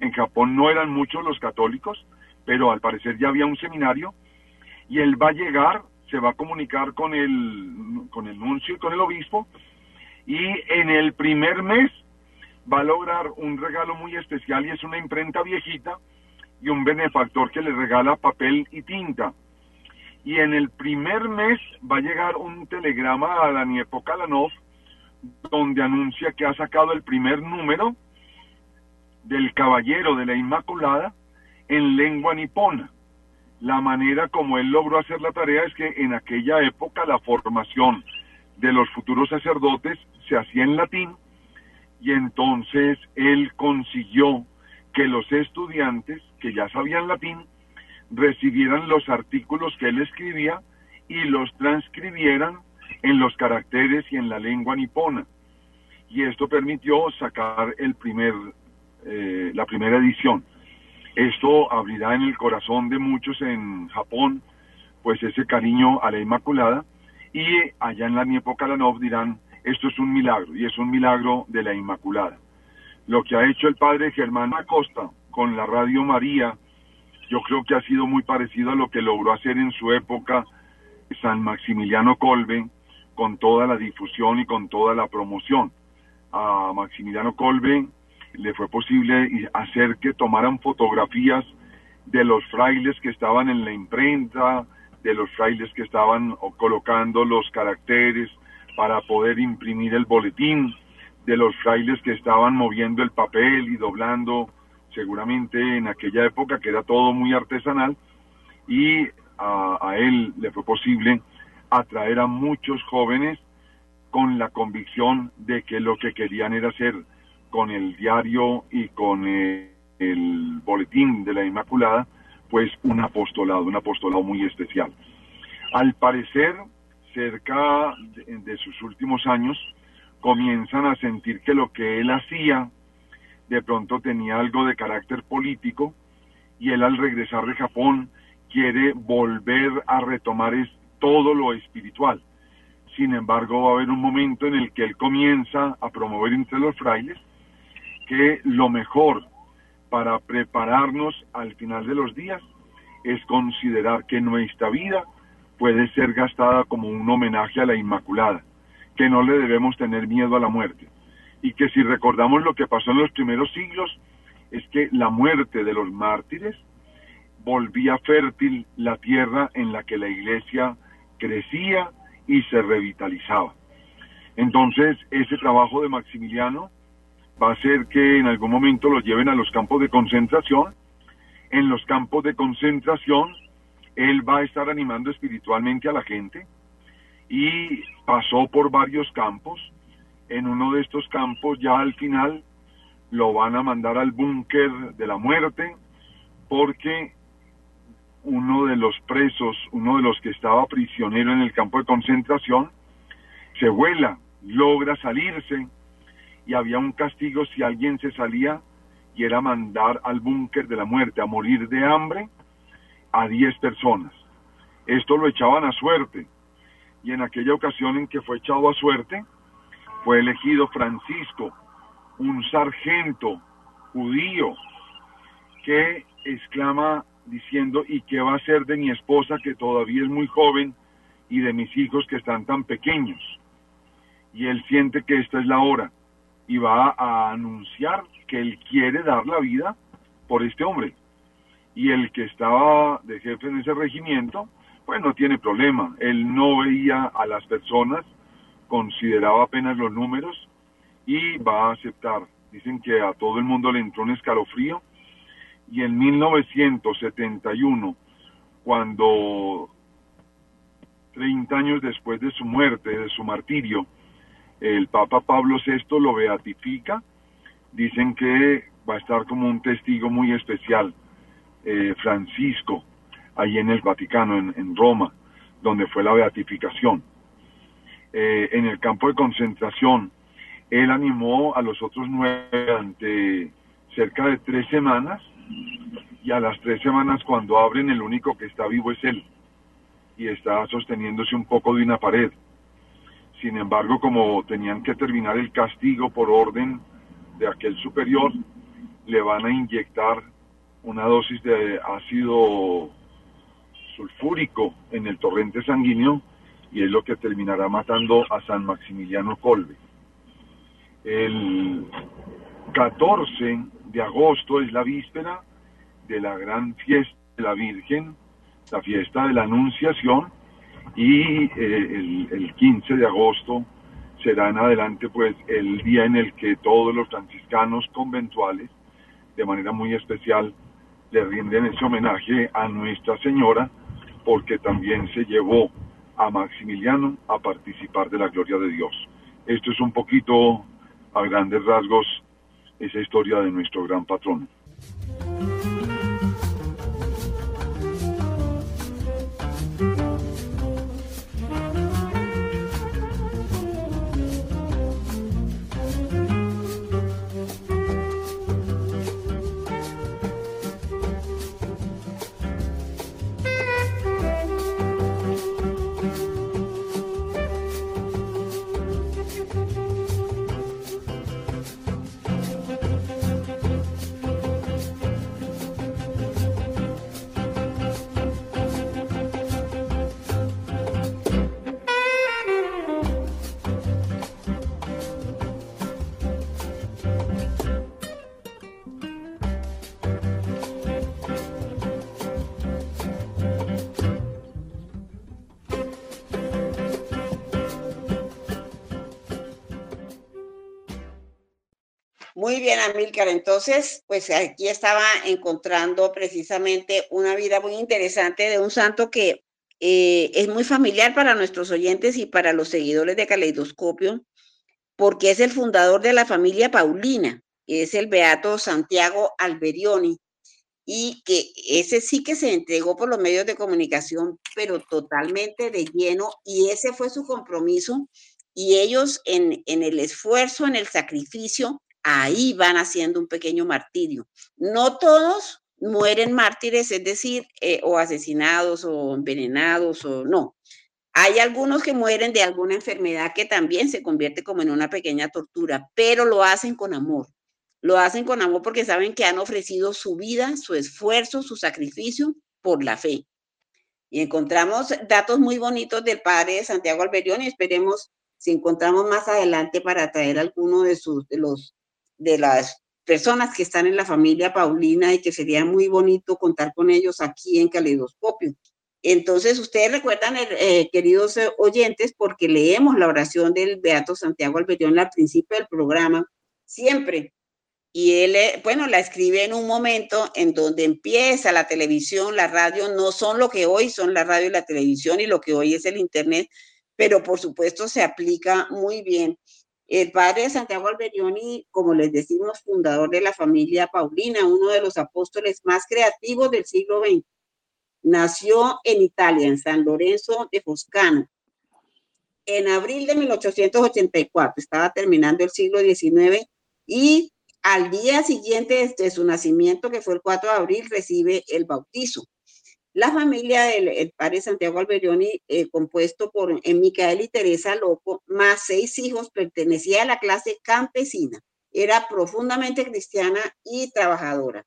En Japón no eran muchos los católicos, pero al parecer ya había un seminario y él va a llegar, se va a comunicar con el, con el nuncio y con el obispo y en el primer mes va a lograr un regalo muy especial y es una imprenta viejita y un benefactor que le regala papel y tinta. Y en el primer mes va a llegar un telegrama a Daniel Pokalanov donde anuncia que ha sacado el primer número del Caballero de la Inmaculada en lengua nipona. La manera como él logró hacer la tarea es que en aquella época la formación de los futuros sacerdotes se hacía en latín y entonces él consiguió que los estudiantes que ya sabían latín recibieran los artículos que él escribía y los transcribieran en los caracteres y en la lengua nipona. Y esto permitió sacar el primer, eh, la primera edición. Esto abrirá en el corazón de muchos en Japón, pues ese cariño a la Inmaculada, y allá en la Niepokalanov dirán, esto es un milagro, y es un milagro de la Inmaculada. Lo que ha hecho el padre Germán Acosta con la Radio María, yo creo que ha sido muy parecido a lo que logró hacer en su época San Maximiliano Colbe con toda la difusión y con toda la promoción. A Maximiliano Colbe le fue posible hacer que tomaran fotografías de los frailes que estaban en la imprenta, de los frailes que estaban colocando los caracteres para poder imprimir el boletín, de los frailes que estaban moviendo el papel y doblando seguramente en aquella época que era todo muy artesanal. Y a, él le fue posible atraer a muchos jóvenes con la convicción de que lo que querían era hacer con el diario y con el, el boletín de la Inmaculada, pues un apostolado, un apostolado muy especial. Al parecer, cerca de, sus últimos años, comienzan a sentir que lo que él hacía de pronto tenía algo de carácter político y él al regresar de Japón quiere volver a retomar todo lo espiritual. Sin embargo, va a haber un momento en el que él comienza a promover entre los frailes que lo mejor para prepararnos al final de los días es considerar que nuestra vida puede ser gastada como un homenaje a la Inmaculada, que no le debemos tener miedo a la muerte y que si recordamos lo que pasó en los primeros siglos, es que la muerte de los mártires volvía fértil la tierra en la que la iglesia crecía y se revitalizaba. Entonces, ese trabajo de Maximiliano va a hacer que en algún momento lo lleven a los campos de concentración. En los campos de concentración, él va a estar animando espiritualmente a la gente y pasó por varios campos. En uno de estos campos, ya al final, lo van a mandar al búnker de la muerte porque uno de los presos, uno de los que estaba prisionero en el campo de concentración, se vuela, logra salirse y había un castigo si alguien se salía y era mandar al búnker de la muerte a morir de hambre a 10 personas. Esto lo echaban a suerte y en aquella ocasión en que fue echado a suerte fue elegido Francisco, un sargento judío que exclama diciendo, ¿y qué va a ser de mi esposa que todavía es muy joven y de mis hijos que están tan pequeños? Y él siente que esta es la hora y va a anunciar que él quiere dar la vida por este hombre. Y el que estaba de jefe en ese regimiento, pues no tiene problema. Él no veía a las personas, consideraba apenas los números y va a aceptar. Dicen que a todo el mundo le entró un escalofrío y en 1971, cuando 30 años después de su muerte, de su martirio, el Papa Pablo VI lo beatifica, dicen que va a estar como un testigo muy especial, eh, Francisco, ahí en el Vaticano, en, Roma, donde fue la beatificación. Eh, en el campo de concentración, él animó a los otros nueve durante cerca de tres semanas y a las tres semanas cuando abren el único que está vivo es él y está sosteniéndose un poco de una pared. Sin embargo, como tenían que terminar el castigo por orden de aquel superior, le van a inyectar una dosis de ácido sulfúrico en el torrente sanguíneo y es lo que terminará matando a San Maximiliano Colbe. El 14 de agosto es la víspera de la gran fiesta de la Virgen, la fiesta de la Anunciación, y eh, el, 15 de agosto será en adelante pues el día en el que todos los franciscanos conventuales, de manera muy especial, le rinden ese homenaje a Nuestra Señora, porque también se llevó a Maximiliano a participar de la gloria de Dios. Esto es un poquito, a grandes rasgos, esa historia de nuestro gran patrón. Muy bien, Amílcar. Entonces, pues aquí estaba encontrando precisamente una vida muy interesante de un santo que eh, es muy familiar para nuestros oyentes y para los seguidores de Caleidoscopio, porque es el fundador de la familia Paulina, es el Beato Santiago Alberioni, y que ese sí que se entregó por los medios de comunicación, pero totalmente de lleno, y ese fue su compromiso, y ellos en, en el esfuerzo, en el sacrificio, ahí van haciendo un pequeño martirio. No todos mueren mártires, es decir, eh, o asesinados o envenenados o no. Hay algunos que mueren de alguna enfermedad que también se convierte como en una pequeña tortura, pero lo hacen con amor. Lo hacen con amor porque saben que han ofrecido su vida, su esfuerzo, su sacrificio por la fe. Y encontramos datos muy bonitos del padre Santiago Alberión y esperemos si encontramos más adelante para traer alguno de, sus, los de las personas que están en la familia Paulina y que sería muy bonito contar con ellos aquí en Caleidoscopio. Entonces, ustedes recuerdan, eh, queridos oyentes, porque leemos la oración del Beato Santiago Alberión al principio del programa, siempre. Y él, eh, bueno, la escribe en un momento en donde empieza la televisión, la radio, no son lo que hoy son la radio y la televisión y lo que hoy es el Internet, pero por supuesto se aplica muy bien. El padre Santiago Alberioni, como les decimos, fundador de la familia Paulina, uno de los apóstoles más creativos del siglo XX Nació en Italia, en San Lorenzo de Foscano, en abril de 1884. Estaba terminando el siglo XIX y al día siguiente de su nacimiento, que fue el 4 de abril, recibe el bautizo. La familia del padre Santiago Alberioni, eh, compuesto por Micael y Teresa Loco, más seis hijos, pertenecía a la clase campesina. Era profundamente cristiana y trabajadora.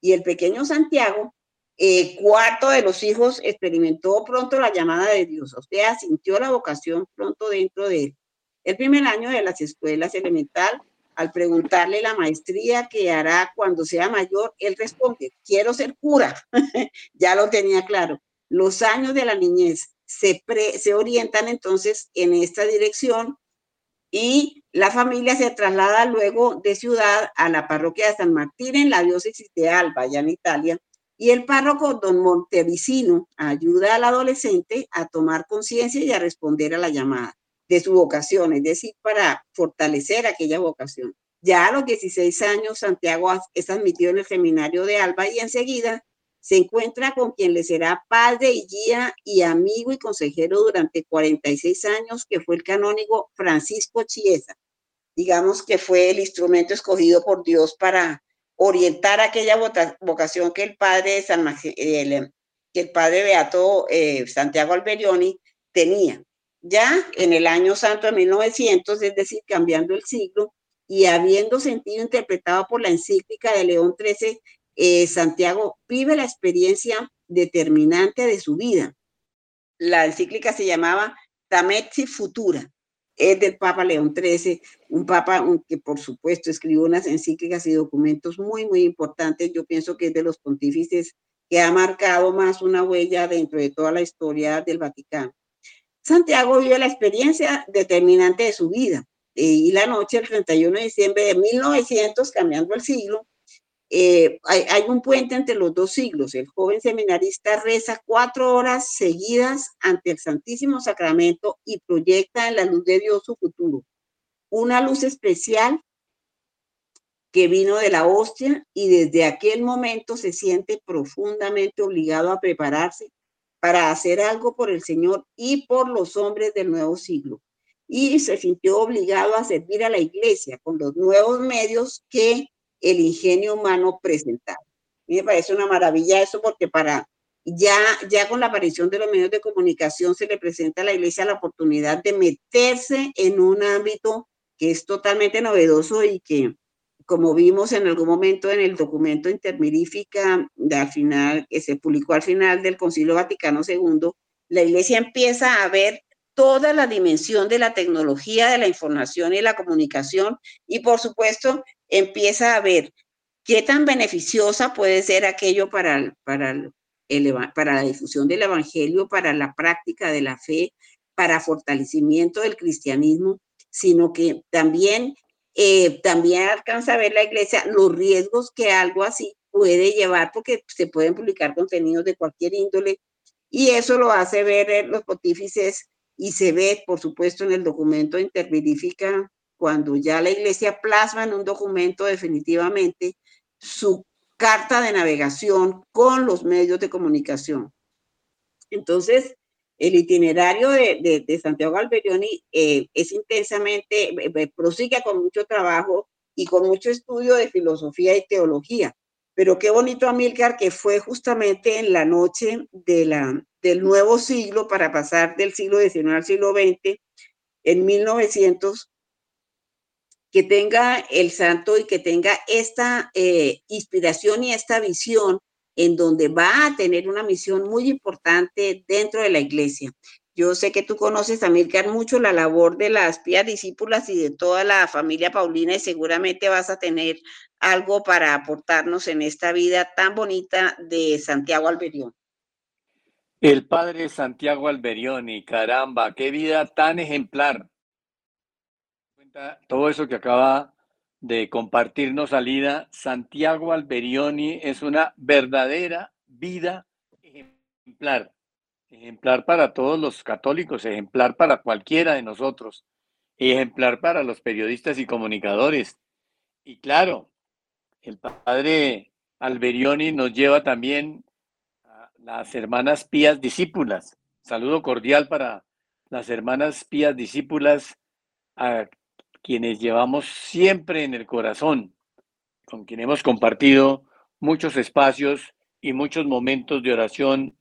Y el pequeño Santiago eh, cuarto de los hijos experimentó pronto la llamada de Dios, o sea, sintió la vocación pronto dentro de él. El primer año de las escuelas elemental, al preguntarle la maestría que hará cuando sea mayor, él responde, quiero ser cura. <laughs> ya lo tenía claro. Los años de la niñez se, orientan entonces en esta dirección y la familia se traslada luego de ciudad a la parroquia de San Martín en la diócesis de Alba, allá en Italia, y el párroco don Montevicino ayuda al adolescente a tomar conciencia y a responder a la llamada de su vocación, es decir, para fortalecer aquella vocación. Ya a los 16 años, Santiago es admitido en el seminario de Alba y enseguida se encuentra con quien le será padre y guía y amigo y consejero durante 46 años, que fue el canónigo Francisco Chiesa. Digamos que fue el instrumento escogido por Dios para orientar aquella vocación que el padre, San, que el padre Beato eh, Santiago Alberioni tenía. Ya en el año santo de 1900, es decir, cambiando el siglo y habiendo sentido interpretado por la encíclica de León XIII, eh, Santiago vive la experiencia determinante de su vida. La encíclica se llamaba Tametsi Futura, es del Papa León XIII, un Papa que por supuesto escribió unas encíclicas y documentos muy, muy importantes. Yo pienso que es de los pontífices que ha marcado más una huella dentro de toda la historia del Vaticano. Santiago vive la experiencia determinante de su vida eh, y la noche del 31 de diciembre de 1900, cambiando el siglo, eh, hay, un puente entre los dos siglos. El joven seminarista reza cuatro horas seguidas ante el Santísimo Sacramento y proyecta en la luz de Dios su futuro. Una luz especial que vino de la hostia y desde aquel momento se siente profundamente obligado a prepararse para hacer algo por el Señor y por los hombres del nuevo siglo. Y se sintió obligado a servir a la iglesia con los nuevos medios que el ingenio humano presentado. me parece una maravilla eso porque para ya, ya con la aparición de los medios de comunicación se le presenta a la iglesia la oportunidad de meterse en un ámbito que es totalmente novedoso y que, como vimos en algún momento en el documento intermirífica al final, que se publicó al final del Concilio Vaticano II, la iglesia empieza a ver toda la dimensión de la tecnología, de la información y la comunicación y por supuesto empieza a ver qué tan beneficiosa puede ser aquello para, para, para la difusión del Evangelio, para la práctica de la fe, para fortalecimiento del cristianismo, sino que también, eh, también alcanza a ver la iglesia los riesgos que algo así puede llevar, porque se pueden publicar contenidos de cualquier índole, y eso lo hace ver eh, los pontífices y se ve, por supuesto, en el documento intervirífica cuando ya la iglesia plasma en un documento definitivamente su carta de navegación con los medios de comunicación. Entonces, el itinerario de, Santiago Alberioni eh, es intensamente, eh, eh, prosigue con mucho trabajo y con mucho estudio de filosofía y teología. Pero qué bonito, Amílcar, que fue justamente en la noche del nuevo siglo para pasar del siglo XIX al siglo XX, en 1900, que tenga el santo y que tenga esta eh, inspiración y esta visión en donde va a tener una misión muy importante dentro de la iglesia. Yo sé que tú conoces, Amílcar, mucho la labor de las pías discípulas y de toda la familia Paulina y seguramente vas a tener algo para aportarnos en esta vida tan bonita de Santiago Alberión. El padre Santiago Alberioni, caramba, qué vida tan ejemplar. Todo eso que acaba de compartirnos salida, Santiago Alberioni es una verdadera vida ejemplar. Ejemplar para todos los católicos, ejemplar para cualquiera de nosotros, ejemplar para los periodistas y comunicadores. Y claro, el padre Alberioni nos lleva también las hermanas pías discípulas. Saludo cordial para las hermanas pías discípulas a quienes llevamos siempre en el corazón, con quien hemos compartido muchos espacios y muchos momentos de oración,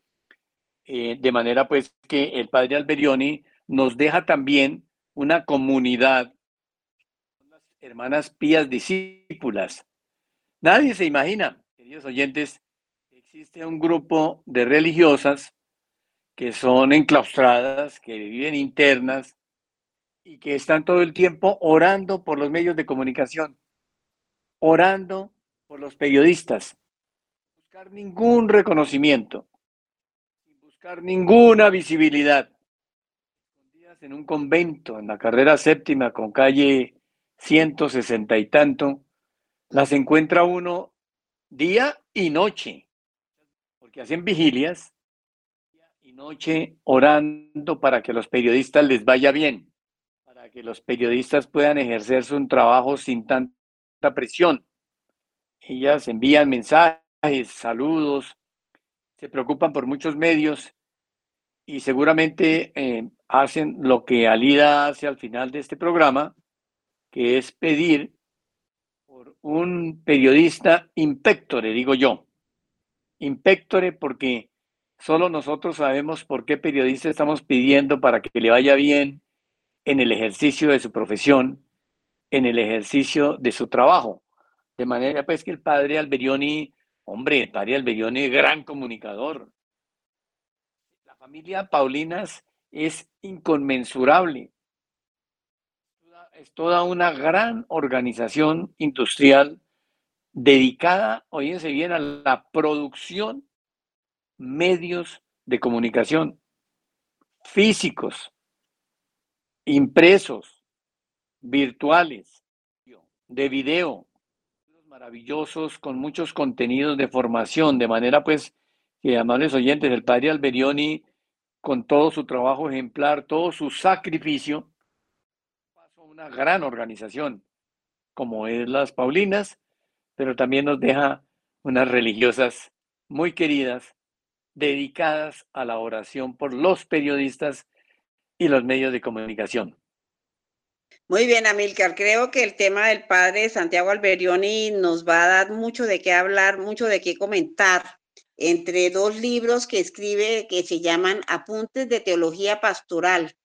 eh, de manera pues que el Padre Alberioni nos deja también una comunidad, hermanas pías discípulas. Nadie se imagina, queridos oyentes, existe un grupo de religiosas que son enclaustradas, que viven internas y que están todo el tiempo orando por los medios de comunicación, orando por los periodistas, sin buscar ningún reconocimiento, sin buscar ninguna visibilidad. En un convento, en la carrera séptima, con calle 160 y tanto, las encuentra uno día y noche que hacen vigilias y noche orando para que los periodistas les vaya bien, que los periodistas puedan ejercer su trabajo sin tanta presión. Ellas envían mensajes, saludos, se preocupan por muchos medios y seguramente eh, hacen lo que Alida hace al final de este programa, que es pedir por un periodista le digo yo, impectore porque solo nosotros sabemos por qué periodista estamos pidiendo para que le vaya bien en el ejercicio de su profesión, en el ejercicio de su trabajo. De manera pues que el padre Alberioni, hombre, el padre Alberioni, gran comunicador. La familia Paulinas es inconmensurable. Es toda una gran organización industrial dedicada, oídense bien, a la producción medios de comunicación físicos, impresos, virtuales, de video, maravillosos con muchos contenidos de formación, de manera pues que, amables oyentes, el padre Alberioni, con todo su trabajo ejemplar, todo su sacrificio, pasó una gran organización, como es las Paulinas, pero también nos deja unas religiosas muy queridas, dedicadas a la oración por los periodistas y los medios de comunicación. Muy bien, Amilcar. Creo que el tema del padre Santiago Alberioni nos va a dar mucho de qué hablar, mucho de qué comentar, entre dos libros que escribe que se llaman Apuntes de Teología Pastoral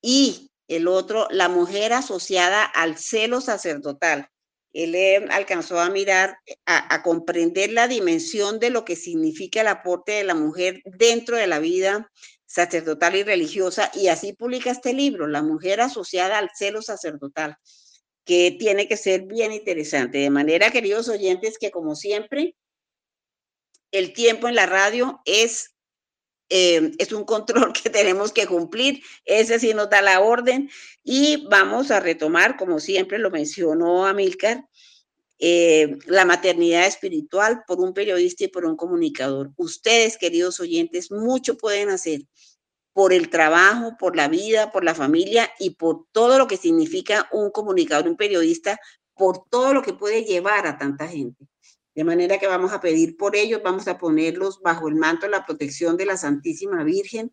y el otro, La mujer asociada al celo sacerdotal él alcanzó a mirar, a, comprender la dimensión de lo que significa el aporte de la mujer dentro de la vida sacerdotal y religiosa, y así publica este libro, La mujer asociada al celo sacerdotal, que tiene que ser bien interesante. De manera, queridos oyentes, que como siempre, el tiempo en la radio es eh, es un control <laughs> que tenemos que cumplir, ese sí nos da la orden y vamos a retomar, como siempre lo mencionó Amilcar, eh, la maternidad espiritual por un periodista y por un comunicador. Ustedes, queridos oyentes, mucho pueden hacer por el trabajo, por la vida, por la familia y por todo lo que significa un comunicador, un periodista, por todo lo que puede llevar a tanta gente. De manera que vamos a pedir por ellos, vamos a ponerlos bajo el manto de la protección de la Santísima Virgen,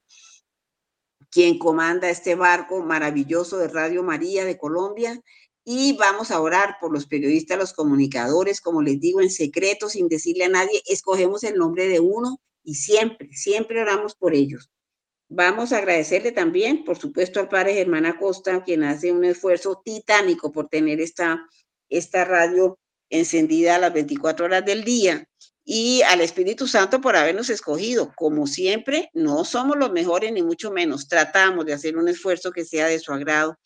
quien comanda este barco maravilloso de Radio María de Colombia. Y vamos a orar por los periodistas, los comunicadores, como les digo, en secreto, sin decirle a nadie, escogemos el nombre de uno y siempre, siempre oramos por ellos. Vamos a agradecerle también, por supuesto, al padre Germán Acosta, quien hace un esfuerzo titánico por tener esta, esta radio encendida a las 24 horas del día y al Espíritu Santo por habernos escogido. Como siempre, no somos los mejores ni mucho menos. Tratamos de hacer un esfuerzo que sea de su agrado.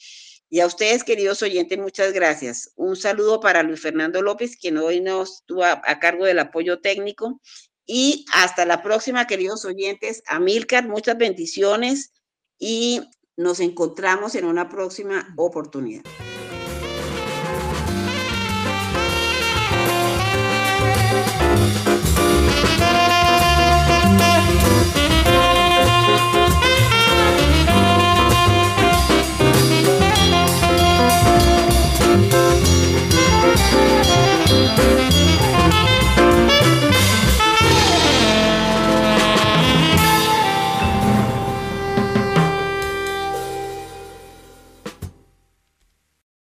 Y a ustedes, queridos oyentes, muchas gracias. Un saludo para Luis Fernando López, quien hoy nos estuvo a, a cargo del apoyo técnico. Y hasta la próxima, queridos oyentes. Amilcar, muchas bendiciones y nos encontramos en una próxima oportunidad.